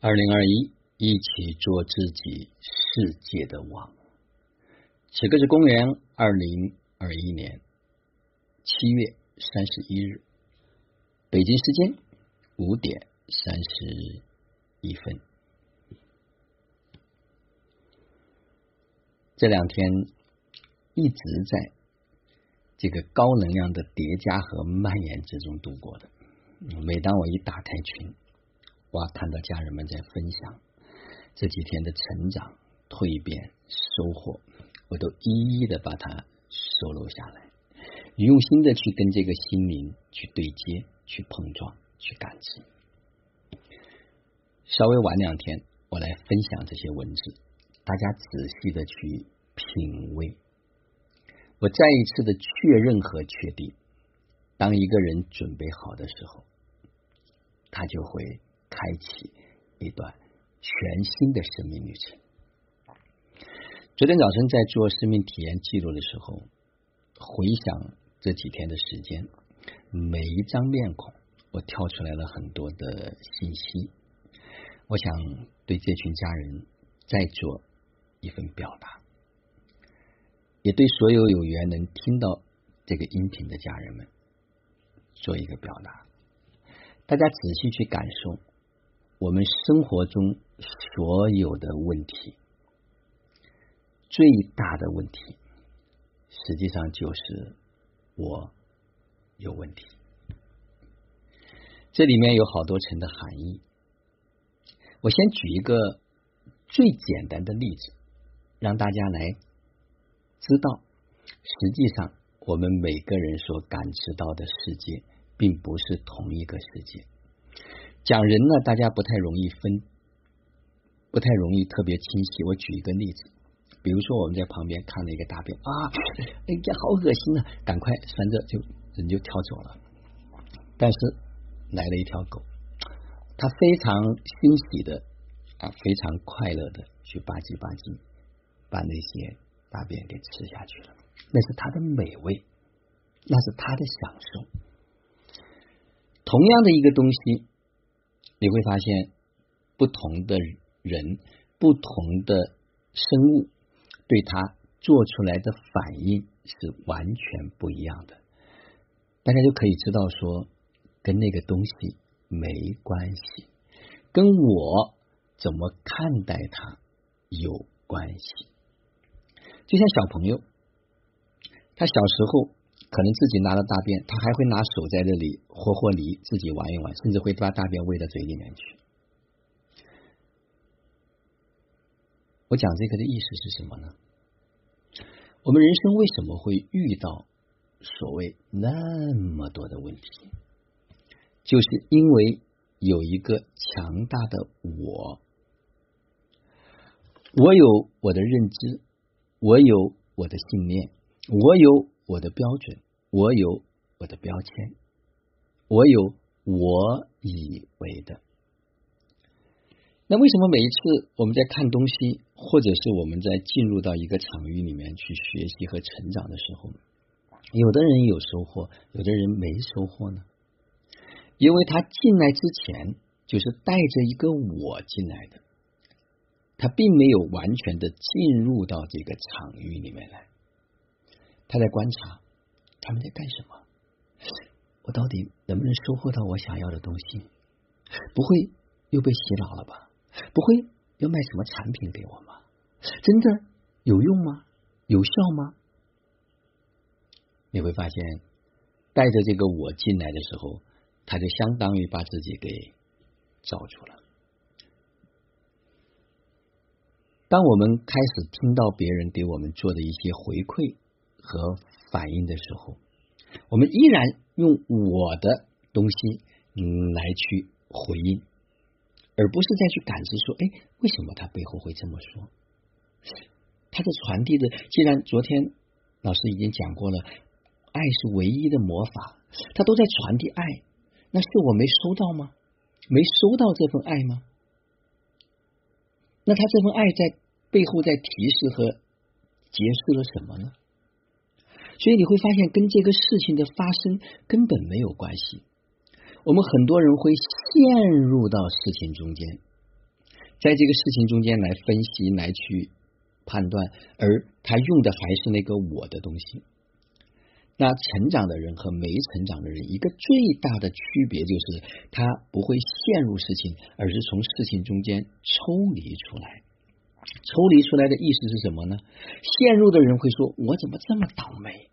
二零二一，一起做自己世界的王。此刻是公元二零二一年七月三十一日，北京时间五点三十一分。这两天一直在这个高能量的叠加和蔓延之中度过的。每当我一打开群，哇！看到家人们在分享这几天的成长、蜕变、收获，我都一一的把它收录下来，用心的去跟这个心灵去对接、去碰撞、去感知。稍微晚两天，我来分享这些文字，大家仔细的去品味。我再一次的确认和确定，当一个人准备好的时候，他就会。开启一段全新的生命旅程。昨天早晨在做生命体验记录的时候，回想这几天的时间，每一张面孔，我跳出来了很多的信息。我想对这群家人再做一份表达，也对所有有缘能听到这个音频的家人们做一个表达。大家仔细去感受。我们生活中所有的问题，最大的问题，实际上就是我有问题。这里面有好多层的含义。我先举一个最简单的例子，让大家来知道，实际上我们每个人所感知到的世界，并不是同一个世界。讲人呢，大家不太容易分，不太容易特别清晰。我举一个例子，比如说我们在旁边看了一个大便啊，哎呀，好恶心啊！赶快拴着就人就跳走了。但是来了一条狗，它非常欣喜的啊，非常快乐的去吧唧吧唧把那些大便给吃下去了。那是它的美味，那是它的享受。同样的一个东西。你会发现，不同的人、不同的生物，对它做出来的反应是完全不一样的。大家就可以知道，说跟那个东西没关系，跟我怎么看待它有关系。就像小朋友，他小时候。可能自己拿了大便，他还会拿手在这里和和泥，自己玩一玩，甚至会把大便喂到嘴里面去。我讲这个的意思是什么呢？我们人生为什么会遇到所谓那么多的问题？就是因为有一个强大的我，我有我的认知，我有我的信念，我有。我的标准，我有我的标签，我有我以为的。那为什么每一次我们在看东西，或者是我们在进入到一个场域里面去学习和成长的时候，有的人有收获，有的人没收获呢？因为他进来之前就是带着一个我进来的，他并没有完全的进入到这个场域里面来。他在观察他们在干什么，我到底能不能收获到我想要的东西？不会又被洗脑了吧？不会要卖什么产品给我吗？真的有用吗？有效吗？你会发现，带着这个我进来的时候，他就相当于把自己给造出了。当我们开始听到别人给我们做的一些回馈。和反应的时候，我们依然用我的东西嗯来去回应，而不是再去感知说，哎，为什么他背后会这么说？他的传递的，既然昨天老师已经讲过了，爱是唯一的魔法，他都在传递爱，那是我没收到吗？没收到这份爱吗？那他这份爱在背后在提示和揭示了什么呢？所以你会发现，跟这个事情的发生根本没有关系。我们很多人会陷入到事情中间，在这个事情中间来分析、来去判断，而他用的还是那个我的东西。那成长的人和没成长的人，一个最大的区别就是，他不会陷入事情，而是从事情中间抽离出来。抽离出来的意思是什么呢？陷入的人会说：“我怎么这么倒霉？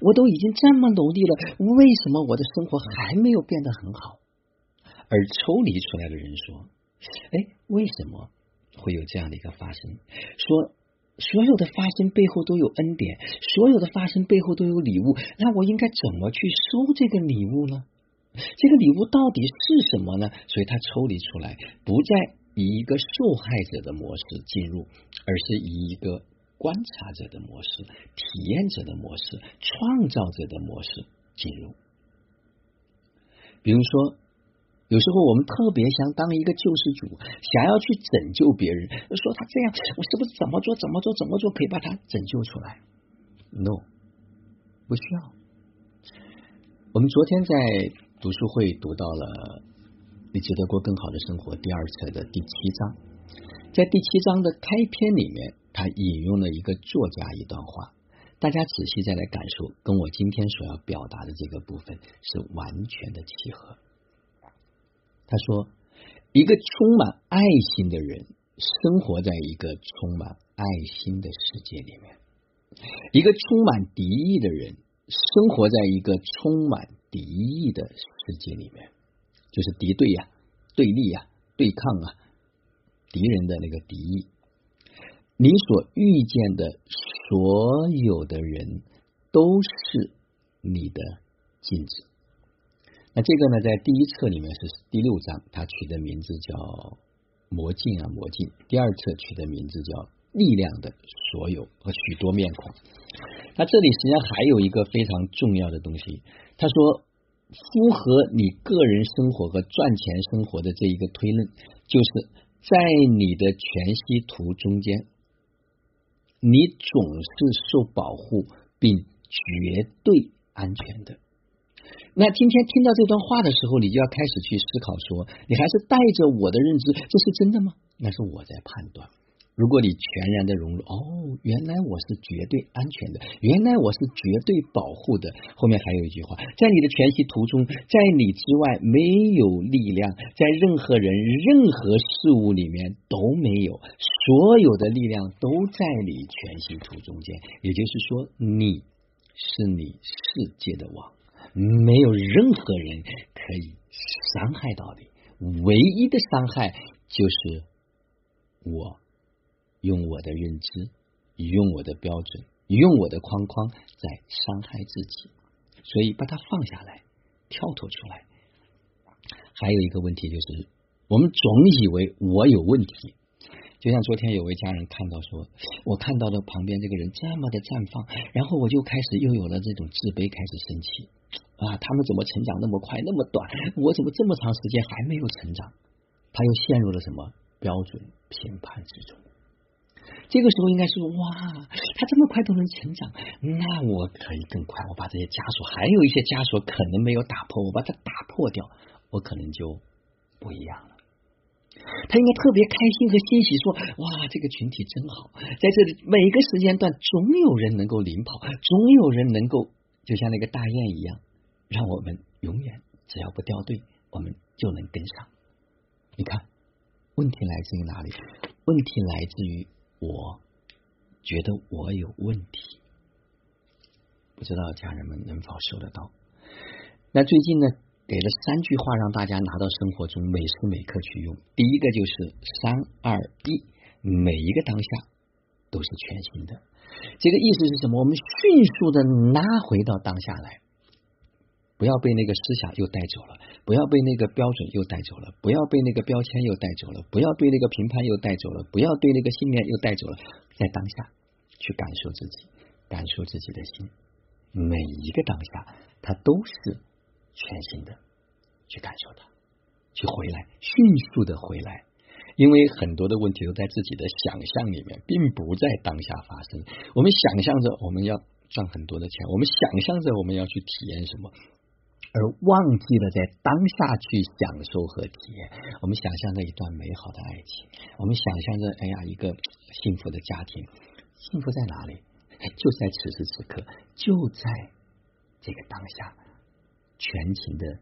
我都已经这么努力了，为什么我的生活还没有变得很好？”而抽离出来的人说：“哎，为什么会有这样的一个发生？说。”所有的发生背后都有恩典，所有的发生背后都有礼物。那我应该怎么去收这个礼物呢？这个礼物到底是什么呢？所以他抽离出来，不再以一个受害者的模式进入，而是以一个观察者的模式、体验者的模式、创造者的模式进入。比如说。有时候我们特别想当一个救世主，想要去拯救别人，说他这样，我是不是怎么做怎么做怎么做可以把他拯救出来？No，不需要。我们昨天在读书会读到了《你值得过更好的生活》第二册的第七章，在第七章的开篇里面，他引用了一个作家一段话，大家仔细再来感受，跟我今天所要表达的这个部分是完全的契合。他说：“一个充满爱心的人，生活在一个充满爱心的世界里面；一个充满敌意的人，生活在一个充满敌意的世界里面，就是敌对呀、对立呀、对抗啊，敌人的那个敌意。你所遇见的所有的人，都是你的镜子。”那这个呢，在第一册里面是第六章，它取的名字叫“魔镜啊魔镜”。第二册取的名字叫“力量的所有和许多面孔”。那这里实际上还有一个非常重要的东西，他说，符合你个人生活和赚钱生活的这一个推论，就是在你的全息图中间，你总是受保护并绝对安全的。那今天听到这段话的时候，你就要开始去思考：说你还是带着我的认知，这是真的吗？那是我在判断。如果你全然的融入，哦，原来我是绝对安全的，原来我是绝对保护的。后面还有一句话：在你的全息图中，在你之外没有力量，在任何人、任何事物里面都没有，所有的力量都在你全息图中间。也就是说，你是你世界的王。没有任何人可以伤害到你，唯一的伤害就是我用我的认知、用我的标准、用我的框框在伤害自己，所以把它放下来，跳脱出来。还有一个问题就是，我们总以为我有问题。就像昨天有位家人看到说，我看到了旁边这个人这么的绽放，然后我就开始又有了这种自卑，开始生气啊！他们怎么成长那么快那么短？我怎么这么长时间还没有成长？他又陷入了什么标准评判之中？这个时候应该是哇，他这么快都能成长，那我可以更快。我把这些枷锁，还有一些枷锁可能没有打破，我把它打破掉，我可能就不一样了。他应该特别开心和欣喜，说：“哇，这个群体真好，在这里每个时间段总有人能够领跑，总有人能够就像那个大雁一样，让我们永远只要不掉队，我们就能跟上。”你看，问题来自于哪里？问题来自于我觉得我有问题，不知道家人们能否收得到？那最近呢？给了三句话让大家拿到生活中每时每刻去用。第一个就是三二一，每一个当下都是全新的。这个意思是什么？我们迅速的拉回到当下来，不要被那个思想又带走了，不要被那个标准又带走了，不要被那个标签又带走了，不要被那个评判又带走了，不要对那个信念又带走了。在当下去感受自己，感受自己的心，每一个当下它都是。全新的去感受它，去回来，迅速的回来，因为很多的问题都在自己的想象里面，并不在当下发生。我们想象着我们要赚很多的钱，我们想象着我们要去体验什么，而忘记了在当下去享受和体验。我们想象着一段美好的爱情，我们想象着，哎呀，一个幸福的家庭，幸福在哪里？就在此时此刻，就在这个当下，全情的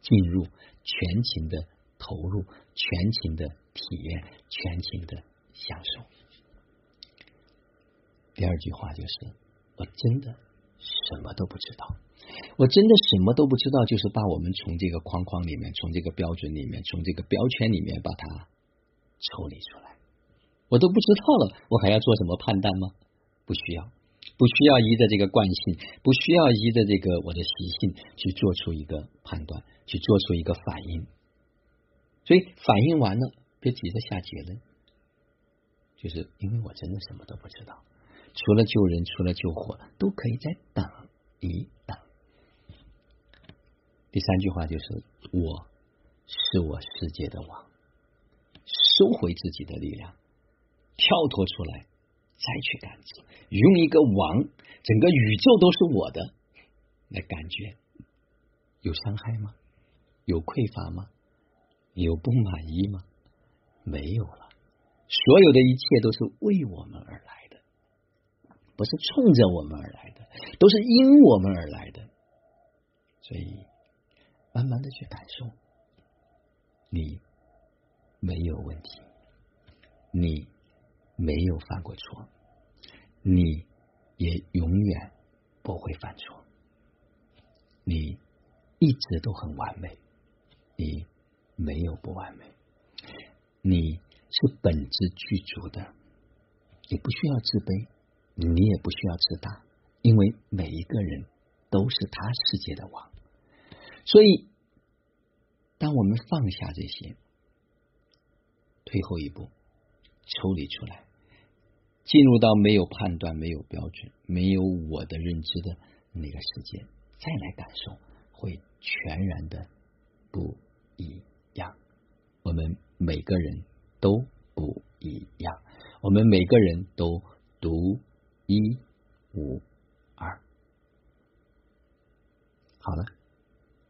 进入，全情的投入，全情的体验，全情的享受。第二句话就是，我真的什么都不知道。我真的什么都不知道，就是把我们从这个框框里面，从这个标准里面，从这个标签里面把它抽离出来。我都不知道了，我还要做什么判断吗？不需要，不需要依着这个惯性，不需要依着这个我的习性去做出一个判断，去做出一个反应。所以反应完了，别急着下结论，就是因为我真的什么都不知道，除了救人，除了救火，都可以再等一等。第三句话就是：我是我世界的王，收回自己的力量，跳脱出来，再去感知，用一个王，整个宇宙都是我的，来感觉有伤害吗？有匮乏吗？有不满意吗？没有了，所有的一切都是为我们而来的，不是冲着我们而来的，都是因我们而来的，所以。慢慢的去感受，你没有问题，你没有犯过错，你也永远不会犯错，你一直都很完美，你没有不完美，你是本质具足的，你不需要自卑，你也不需要自大，因为每一个人都是他世界的王。所以，当我们放下这些，退后一步，抽离出来，进入到没有判断、没有标准、没有我的认知的那个世界，再来感受，会全然的不一样。我们每个人都不一样，我们每个人都独一无二。好了。